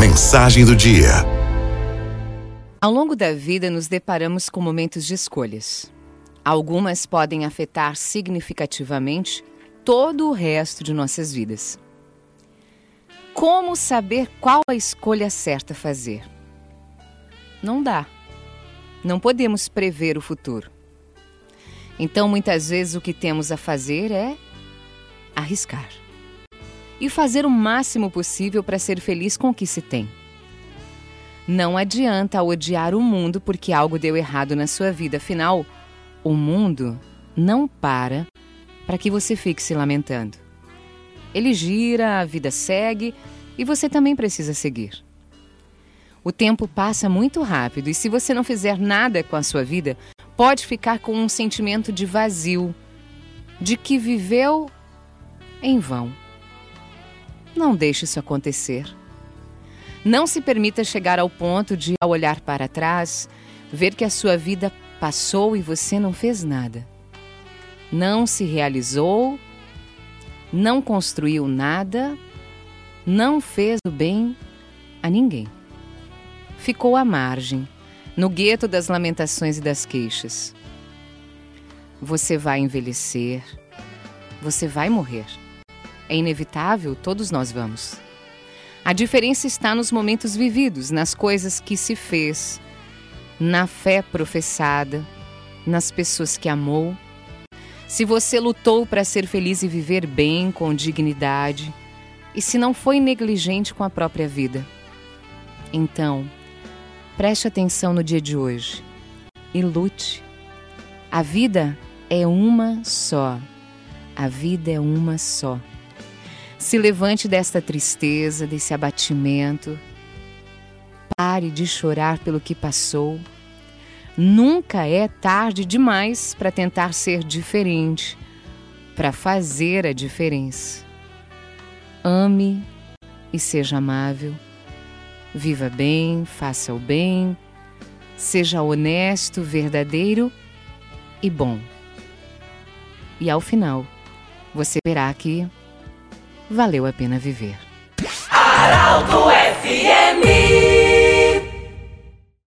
Mensagem do dia. Ao longo da vida, nos deparamos com momentos de escolhas. Algumas podem afetar significativamente todo o resto de nossas vidas. Como saber qual a escolha certa fazer? Não dá. Não podemos prever o futuro. Então, muitas vezes, o que temos a fazer é arriscar e fazer o máximo possível para ser feliz com o que se tem. Não adianta odiar o mundo porque algo deu errado na sua vida, afinal, o mundo não para para que você fique se lamentando. Ele gira, a vida segue e você também precisa seguir. O tempo passa muito rápido e se você não fizer nada com a sua vida, pode ficar com um sentimento de vazio, de que viveu em vão. Não deixe isso acontecer. Não se permita chegar ao ponto de, ao olhar para trás, ver que a sua vida passou e você não fez nada. Não se realizou, não construiu nada, não fez o bem a ninguém. Ficou à margem, no gueto das lamentações e das queixas. Você vai envelhecer, você vai morrer. É inevitável, todos nós vamos. A diferença está nos momentos vividos, nas coisas que se fez, na fé professada, nas pessoas que amou. Se você lutou para ser feliz e viver bem, com dignidade, e se não foi negligente com a própria vida. Então, preste atenção no dia de hoje e lute. A vida é uma só. A vida é uma só. Se levante desta tristeza, desse abatimento. Pare de chorar pelo que passou. Nunca é tarde demais para tentar ser diferente, para fazer a diferença. Ame e seja amável. Viva bem, faça o bem. Seja honesto, verdadeiro e bom. E ao final, você verá que valeu a pena viver.